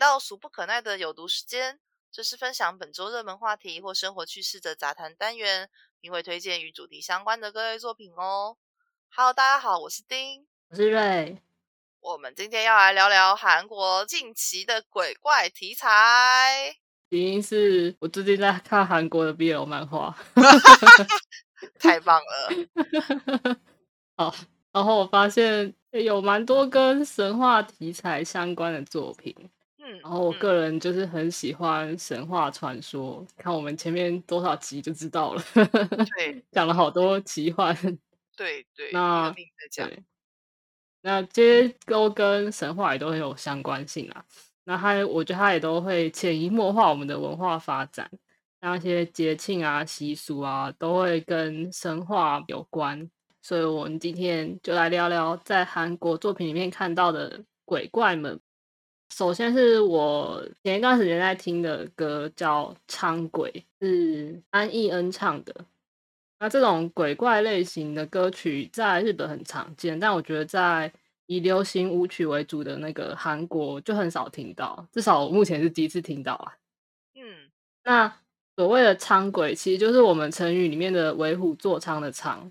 到俗不可耐的有毒时间，这是分享本周热门话题或生活趣事的杂谈单元，并会推荐与主题相关的各类作品哦。Hello，大家好，我是丁，我是瑞。我们今天要来聊聊韩国近期的鬼怪题材。原因是我最近在看韩国的 BL 漫画，太棒了。好，然后我发现有蛮多跟神话题材相关的作品。嗯，然后我个人就是很喜欢神话传说，看我们前面多少集就知道了。对，讲了好多奇幻。对 对，那对。那这些都跟神话也都很有相关性啊。那它，我觉得它也都会潜移默化我们的文化发展。那些节庆啊、习俗啊，都会跟神话有关。所以我们今天就来聊聊在韩国作品里面看到的鬼怪们。首先是我前一段时间在听的歌，叫《昌鬼》，是安逸恩唱的。那这种鬼怪类型的歌曲在日本很常见，但我觉得在以流行舞曲为主的那个韩国就很少听到，至少我目前是第一次听到啊。嗯，那所谓的苍鬼，其实就是我们成语里面的为虎作伥的伥，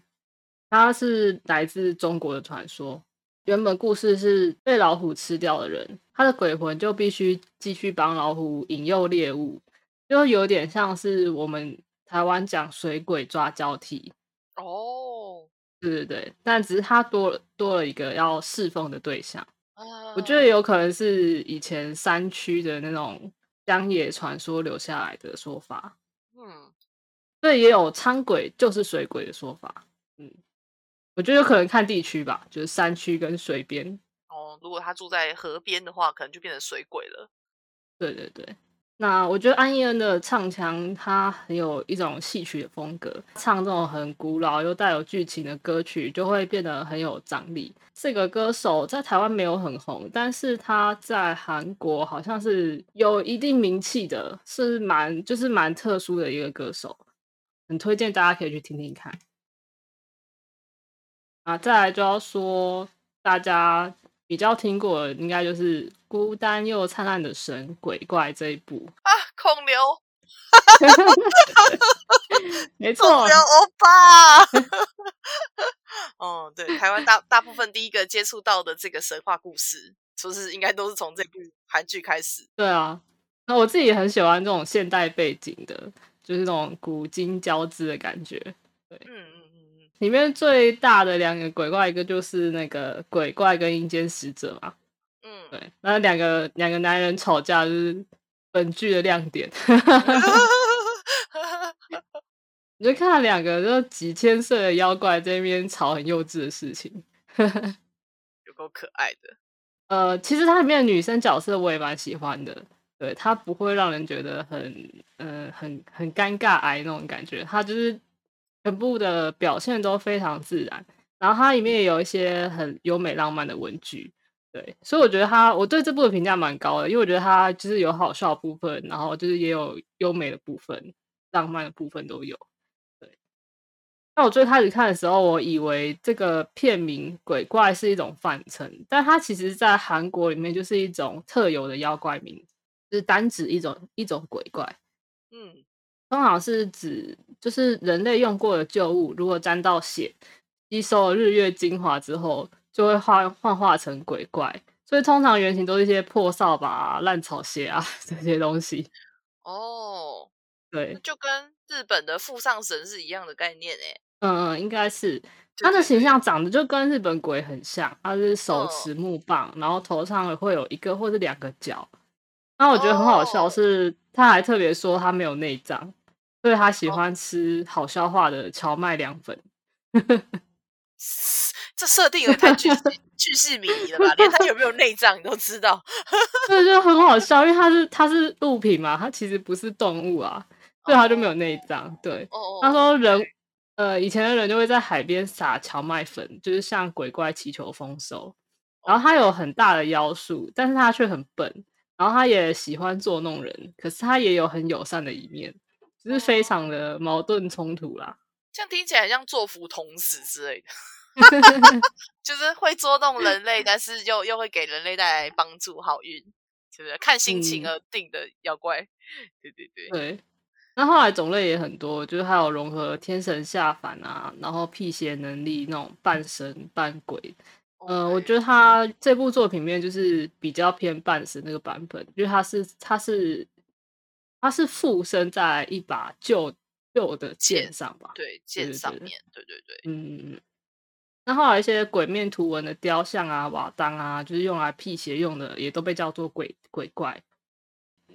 它是来自中国的传说。原本故事是被老虎吃掉的人，他的鬼魂就必须继续帮老虎引诱猎物，就有点像是我们。台湾讲水鬼抓交替哦，对对对，但只是他多多了一个要侍奉的对象。我觉得有可能是以前山区的那种乡野传说留下来的说法。嗯，所以也有苍鬼就是水鬼的说法。嗯，我觉得有可能看地区吧，就是山区跟水边。哦，如果他住在河边的话，可能就变成水鬼了。对对对。那我觉得安艺恩的唱腔，他很有一种戏曲的风格，唱这种很古老又带有剧情的歌曲，就会变得很有张力。这个歌手在台湾没有很红，但是他在韩国好像是有一定名气的，是蛮就是蛮特殊的一个歌手，很推荐大家可以去听听看。啊，再来就要说大家。比较听过的应该就是《孤单又灿烂的神鬼怪》这一部啊，孔刘，没错，孔刘欧巴。哦，对，台湾大大部分第一个接触到的这个神话故事，就是应该都是从这部韩剧开始。对啊，那我自己也很喜欢这种现代背景的，就是那种古今交织的感觉。里面最大的两个鬼怪，一个就是那个鬼怪跟阴间使者嘛。嗯，对，那两个两个男人吵架就是本剧的亮点。你就看两个就几千岁的妖怪在那边吵很幼稚的事情，有够可爱的。呃，其实它里面的女生角色我也蛮喜欢的，对，她不会让人觉得很呃很很尴尬癌那种感觉，她就是。全部的表现都非常自然，然后它里面也有一些很优美浪漫的文具，对，所以我觉得它我对这部的评价蛮高的，因为我觉得它就是有好笑的部分，然后就是也有优美的部分，浪漫的部分都有。对，那我最开始看的时候，我以为这个片名“鬼怪”是一种泛称，但它其实在韩国里面就是一种特有的妖怪名，就是单指一种一种鬼怪。嗯。通常是指就是人类用过的旧物，如果沾到血，吸收了日月精华之后，就会幻幻化成鬼怪。所以通常原型都是一些破扫把、烂草鞋啊 这些东西。哦，对，就跟日本的富上神是一样的概念诶。嗯嗯，应该是他的形象长得就跟日本鬼很像，他是手持木棒，然后头上会有一个或者两个角。那我觉得很好笑，是他还特别说他没有内脏。所以他喜欢吃好消化的荞麦凉粉，这设定也太巨巨细 迷离了吧？连他有没有内脏你都知道，这就很好笑。因为他是他是物品嘛，他其实不是动物啊，所以他就没有内脏。对，他说人呃以前的人就会在海边撒荞麦粉，就是向鬼怪祈求丰收。然后他有很大的妖术，但是他却很笨。然后他也喜欢捉弄人，可是他也有很友善的一面。只是非常的矛盾冲突啦，这样听起来像作福同死之类的，就是会捉弄人类，但是又又会给人类带来帮助好运。是不是？看心情嗯而定的妖怪，对对对，对。那后来种类也很多，就是还有融合天神下凡啊，然后辟邪能力那种半神半鬼。呃，我觉得他这部作品里面就是比较偏半神那个版本，因为他是他是他是附身在一把旧旧的剑剑上吧？对对剑上面，对对对，嗯嗯嗯。那后来一些鬼面图文的雕像啊、瓦当啊，就是用来辟邪用的，也都被叫做鬼鬼怪。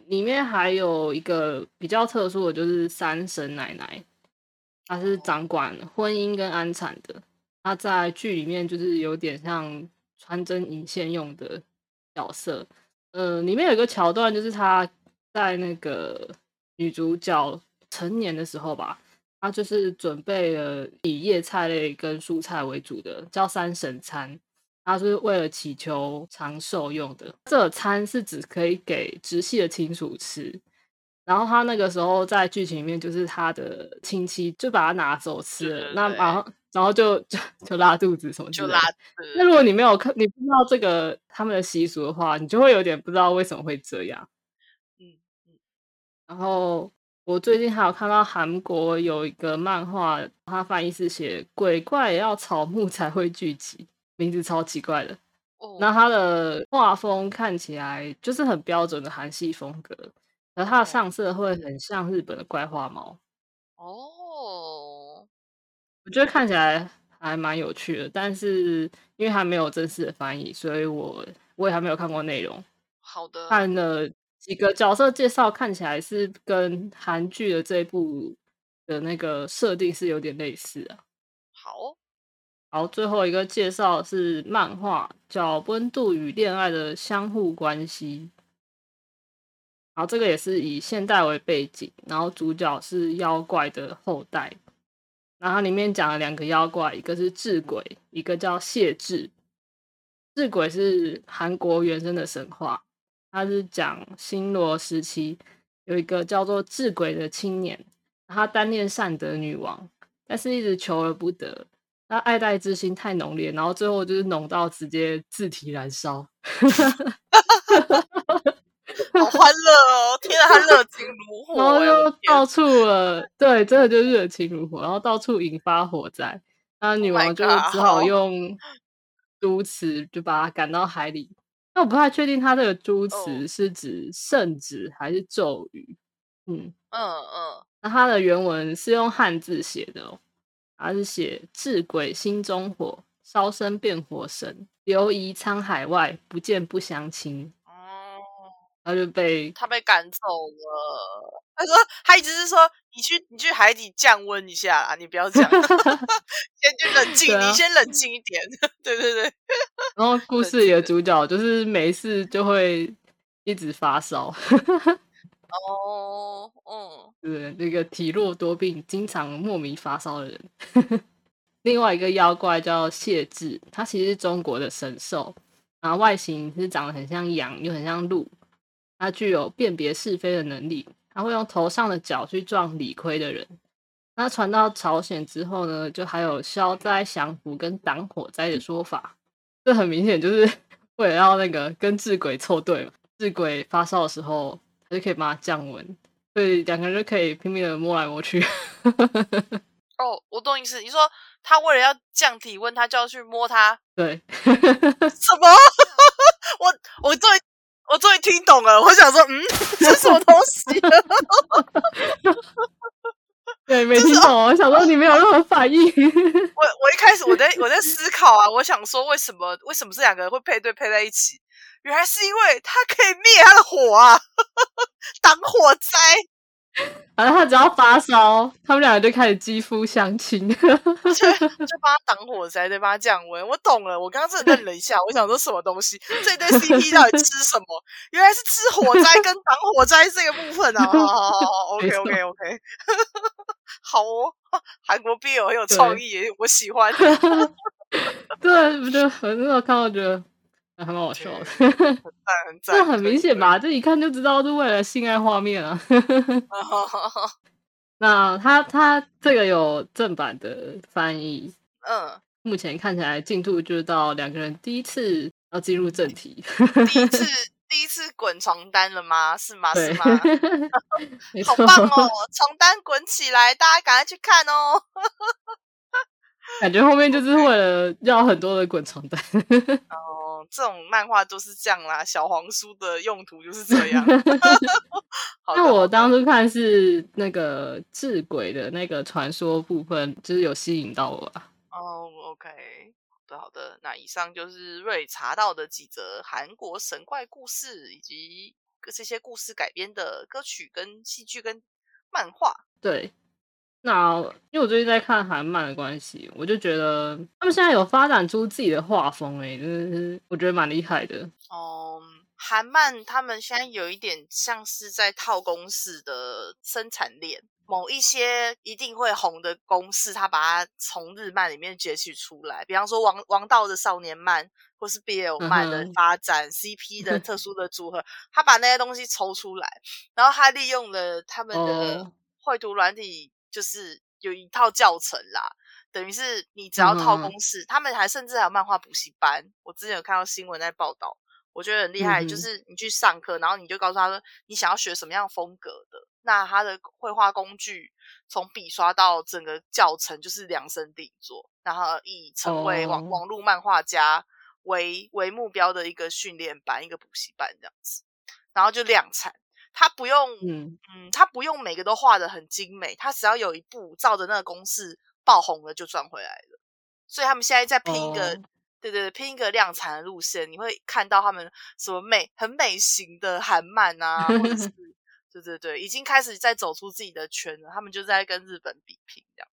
里面还有一个比较特殊的，就是三神奶奶，她是掌管婚姻跟安产的。她在剧里面就是有点像穿针引线用的角色。呃，里面有一个桥段，就是她在那个女主角成年的时候吧，她就是准备了以叶菜类跟蔬菜为主的，叫三神餐。它是为了祈求长寿用的。这个餐是只可以给直系的亲属吃。然后他那个时候在剧情里面，就是他的亲戚就把它拿走吃了，那然后然后就就就拉肚子什么就拉。那如果你没有看，你不知道这个他们的习俗的话，你就会有点不知道为什么会这样。然后我最近还有看到韩国有一个漫画，它翻译是写“鬼怪也要草木才会聚集”，名字超奇怪的。哦，那它的画风看起来就是很标准的韩系风格，而它的上色会很像日本的怪画猫，哦，我觉得看起来还蛮有趣的。但是因为还没有正式的翻译，所以我我也还没有看过内容。好的，看了几个角色介绍，看起来是跟韩剧的这一部的那个设定是有点类似啊。好，好，最后一个介绍是漫画，叫《温度与恋爱的相互关系》。然后这个也是以现代为背景，然后主角是妖怪的后代。然后它里面讲了两个妖怪，一个是智鬼，一个叫谢智。智鬼是韩国原生的神话，它是讲新罗时期有一个叫做智鬼的青年，他单恋善德女王，但是一直求而不得。他爱戴之心太浓烈，然后最后就是浓到直接自体燃烧。好欢乐哦！天啊，他热情如火 然后欸，我就天到处了，对，真的就热情如火，然后到处引发火灾。那女 Oh 王就只好好用毒词就把他赶到海里。那我不太确定他这个诸词哦是指圣旨还是咒语。嗯，嗯嗯，那它的原文是用汉字写的哦，它是写“智鬼心中火，烧身变火神，流移沧海外，不见不相亲哦，”，他就被他被赶走了。他说，他一直是说，你去你去海底降温一下啦，你不要这样 先去冷静，啊你先冷静一点。对对对，然后故事里的主角就是没事就会一直发烧，哦，嗯，对，那个体弱多病、经常莫名发烧的人。另外一个妖怪叫谢志，他其实是中国的神兽，然后外形是长得很像羊，又很像鹿。它具有辨别是非的能力，它会用头上的角去撞理亏的人。那传到朝鲜之后呢，就还有消灾降福跟挡火灾的说法。这很明显就是 为了要那个跟治鬼凑对嘛。智鬼发烧的时候，他就可以帮他降温，所以两个人就可以拼命的摸来摸去。哦，我懂意思。你说他为了要降体温，他就要去摸它，对，什么？我我终于我终于听懂了。我想说，嗯，这 是什么东西？对，没听懂。我想说你没有任何反应。我我一开始我在我在思考啊，我想说为什么为什么这两个人会配对配在一起？原来是因为他可以灭他的火啊，挡火灾。反正他只要发烧，他们两个就开始肌肤相亲。就 就帮他挡火灾，对，帮他降温。我懂了，我刚刚真的愣了一下，我想说什么东西？这对 CP 到底吃什么？原来是吃火灾跟挡火灾这个部分啊！好好好好，OK OK OK，好哦，韩国 BL 很有创意，我喜欢。对，我就我那时候看到觉得还蛮好笑的。很赞 很赞，这很明显吧？吧？这一看就知道是为了性爱画面啊。那他他这个有正版的翻译，嗯，目前看起来进度就是到两个人第一次要进入正题。第一次第一次滚床单了吗？是吗？是吗？好棒哦！床单滚起来，大家赶快去看哦。感觉后面就是为了要很多的滚床单。哦，这种漫画都是这样啦，小黄书的用途就是这样。那我当初看是那个智鬼的那个传说部分，就是有吸引到我啊。哦，OK，好的好的。那以上就是瑞查到的几则韩国神怪故事，以及这些故事改编的歌曲、跟戏剧、跟漫画。对，那因为我最近在看韩漫的关系，我就觉得他们现在有发展出自己的画风，哎，我觉得蛮厉害的。嗯，韩漫他们现在有一点像是在套公式的生产链，某一些一定会红的公式，他把它从日漫里面截取出来。比方说王王道的少年漫，或是 BL 漫的发展、CP 的特殊的组合，他把那些东西抽出来，然后他利用了他们的哦绘图软体，就是有一套教程啦。等于是你只要套公式，他们还甚至还有漫画补习班。我之前有看到新闻在报道，我觉得很厉害，嗯就是你去上课，然后你就告诉他说你想要学什么样风格的，那他的绘画工具从笔刷到整个教程就是量身定做，然后以成为网、哦网络漫画家为为目标的一个训练班、一个补习班这样子，然后就量产。他不用，嗯，嗯，他不用每个都画的很精美，他只要有一部照着那个公式爆红了就赚回来了。所以他们现在在拼一个，哦对对对，拼一个量产的路线，你会看到他们什么美很美型的韩漫啊，或者是 对对对，已经开始在走出自己的圈了。他们就在跟日本比拼这样。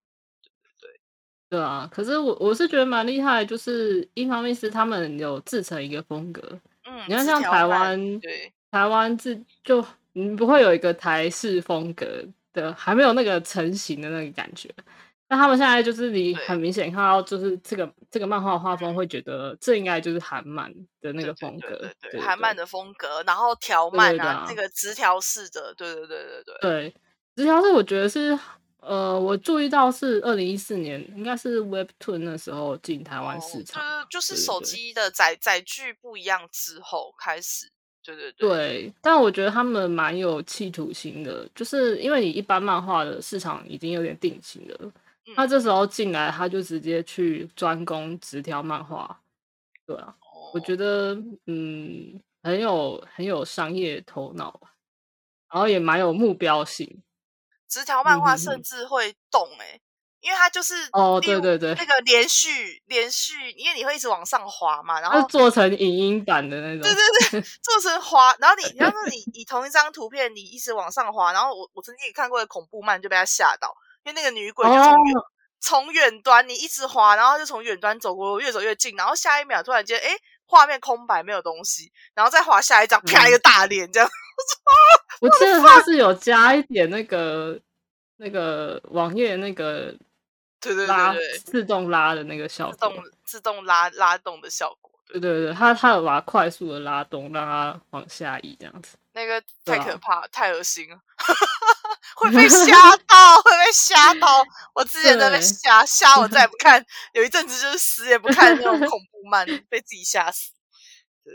对啊。可是我我是觉得蛮厉害，就是一方面是他们有自成一个风格，嗯，你看像台湾对，台湾自就你不会有一个台式风格的，还没有那个成型的那个感觉。那他们现在就是你很明显看到，就是这个这个漫画画风，会觉得这应该就是韩漫的那个风格，对对对对，韩漫的风格，然后条漫啊，啊那个直条式的，对对对对对，对。直条式我觉得是呃，我注意到是二零一四年，应该是 Webtoon 那时候进台湾市场，哦就是就是手机的载载具不一样之后开始，对对对，对，但我觉得他们蛮有企图心的，就是因为你一般漫画的市场已经有点定型了，嗯。他这时候进来，他就直接去专攻直条漫画，对啊，我觉得得嗯很有很有商业头脑，然后也蛮有目标性。直条。漫画甚至会动哎、因为它就是哦对对对。那个连续连续，因为你会一直往上滑嘛，然后做成影音版的那种，对对对，做成滑，然后你，然后你你同一张图片，你一直往上滑，然后我我曾经也看过的恐怖漫就被他吓到，因为那个女鬼就从远、哦。从远端你一直滑，然后就从远端走过，越走越近，然后下一秒突然间，哎，画面空白没有东西，然后再滑下一张，啪嗯一个大脸这样，我记得他是有加一点那个那个网页那个对对拉对对，自动拉的那个效果，自动自动拉拉动的效果，对对对对，它它有把它快速的拉动，让它往下移这样子。那个太可怕，太恶心了，会被 吓到，会被吓到。我之前在被对吓吓，我再也不看。有一阵子就是死也不看那种恐怖漫，被自己吓死。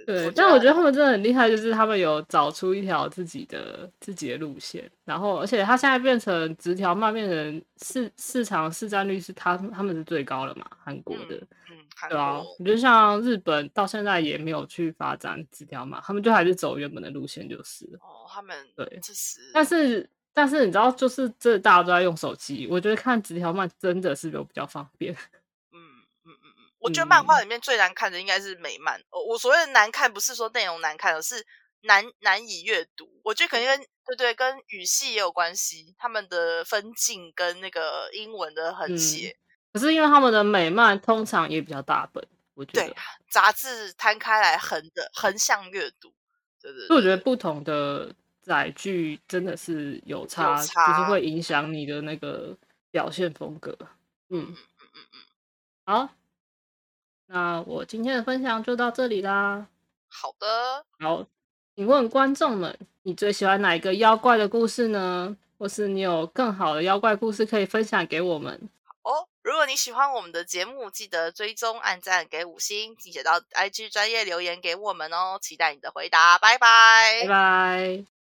对，但我觉得他们真的很厉害，就是他们有找出一条自己的自己的路线，然后而且它现在变成直条漫变成市市场市占率是他他们是最高的嘛，韩国的。嗯，韩对啊国，我觉得像日本到现在也没有去发展直条漫，他们就还是走原本的路线就是。哦，他们对这是，但是但是你知道，就是这大家都在用手机，我觉得看直条漫真的是有比较方便。嗯嗯嗯嗯，我觉得漫画嗯里面最难看的应该是美漫。哦，我所谓的难看，不是说内容难看，而是难难以阅读。我觉得可能跟对对跟语系也有关系，他们的分镜跟那个英文的横嗯写。可是因为他们的美漫通常也比较大本，我觉对得，杂志摊开来横的横向阅读，对对所以我觉得不同的载具真的是有差，就是差会影响你的那个表现风格。嗯，好，那我今天的分享就到这里啦。好的，好，请问观众们，你最喜欢哪一个妖怪的故事呢？或是你有更好的妖怪故事可以分享给我们？哦，如果你喜欢我们的节目，记得追踪、按赞、给五星，并且到 IG 专业留言给我们哦。期待你的回答，拜拜，拜拜。